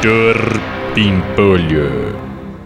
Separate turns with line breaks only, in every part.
Doutor Pimpolho.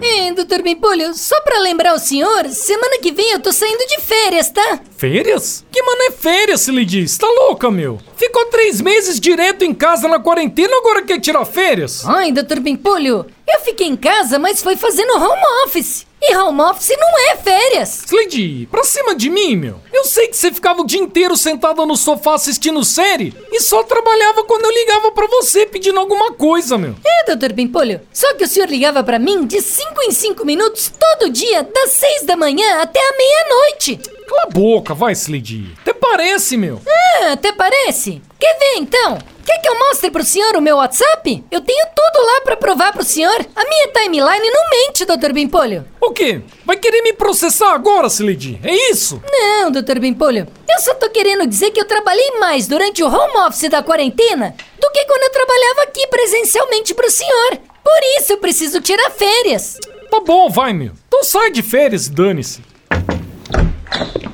É, doutor Pimpolho, só pra lembrar o senhor, semana que vem eu tô saindo de férias, tá?
Férias? Que mano é férias, se lhe diz? Tá louca, meu? Ficou três meses direto em casa na quarentena, agora quer tirar férias?
Ai, doutor Pimpolho, eu fiquei em casa, mas foi fazendo home office. E home office não é férias.
Slade, pra cima de mim, meu. Eu sei que você ficava o dia inteiro sentada no sofá assistindo série e só trabalhava quando eu ligava pra você pedindo alguma coisa, meu.
É, doutor Pimpolho, só que o senhor ligava pra mim de 5 em 5 minutos todo dia, das 6 da manhã até a meia-noite.
Cala a boca, vai, Slade. Até parece, meu.
Ah, até parece. Quer ver então? Quer que eu mostre pro senhor o meu WhatsApp? Eu tenho tudo lá pra provar pro senhor. A minha timeline não mente, doutor Bimpolho.
O quê? Vai querer me processar agora, Slade? É isso?
Não, doutor Bimpolho. Eu só tô querendo dizer que eu trabalhei mais durante o home office da quarentena do que quando eu trabalhava aqui presencialmente pro senhor. Por isso eu preciso tirar férias.
Tá bom, vai, meu. Então sai de férias e dane-se.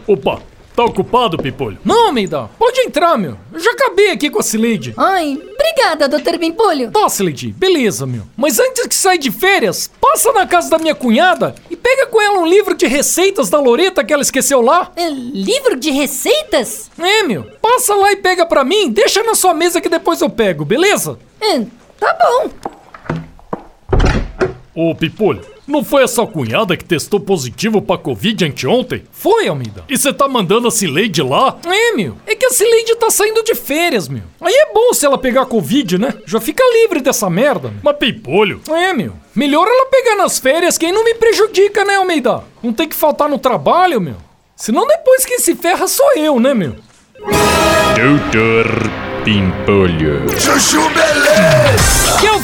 Opa, tá ocupado, Pipolho?
Não, Meida, pode entrar, meu. Eu já acabei aqui com a Slade.
Ai, obrigada, doutor Bimpolho.
Tá, Slade, beleza, meu. Mas antes que sair de férias, passa na casa da minha cunhada e pega com ela um livro de receitas da Loreta que ela esqueceu lá.
É, livro de receitas?
É, meu. Passa lá e pega pra mim, deixa na sua mesa que depois eu pego, beleza?
É, tá bom.
Ô, Pipolho, não foi essa cunhada que testou positivo pra Covid anteontem?
Foi, Almeida.
E você tá mandando a Cileide lá?
É, meu. É que a Cileide tá saindo de férias, meu. Aí é bom se ela pegar Covid, né? Já fica livre dessa merda. Meu.
Mas Pipolho...
É, meu. Melhor ela pegar nas férias, quem não me prejudica, né, Almeida? Não tem que faltar no trabalho, meu. Senão depois quem se ferra sou eu, né, meu?
Doutor Pimpolho.
Chuchu Beleza!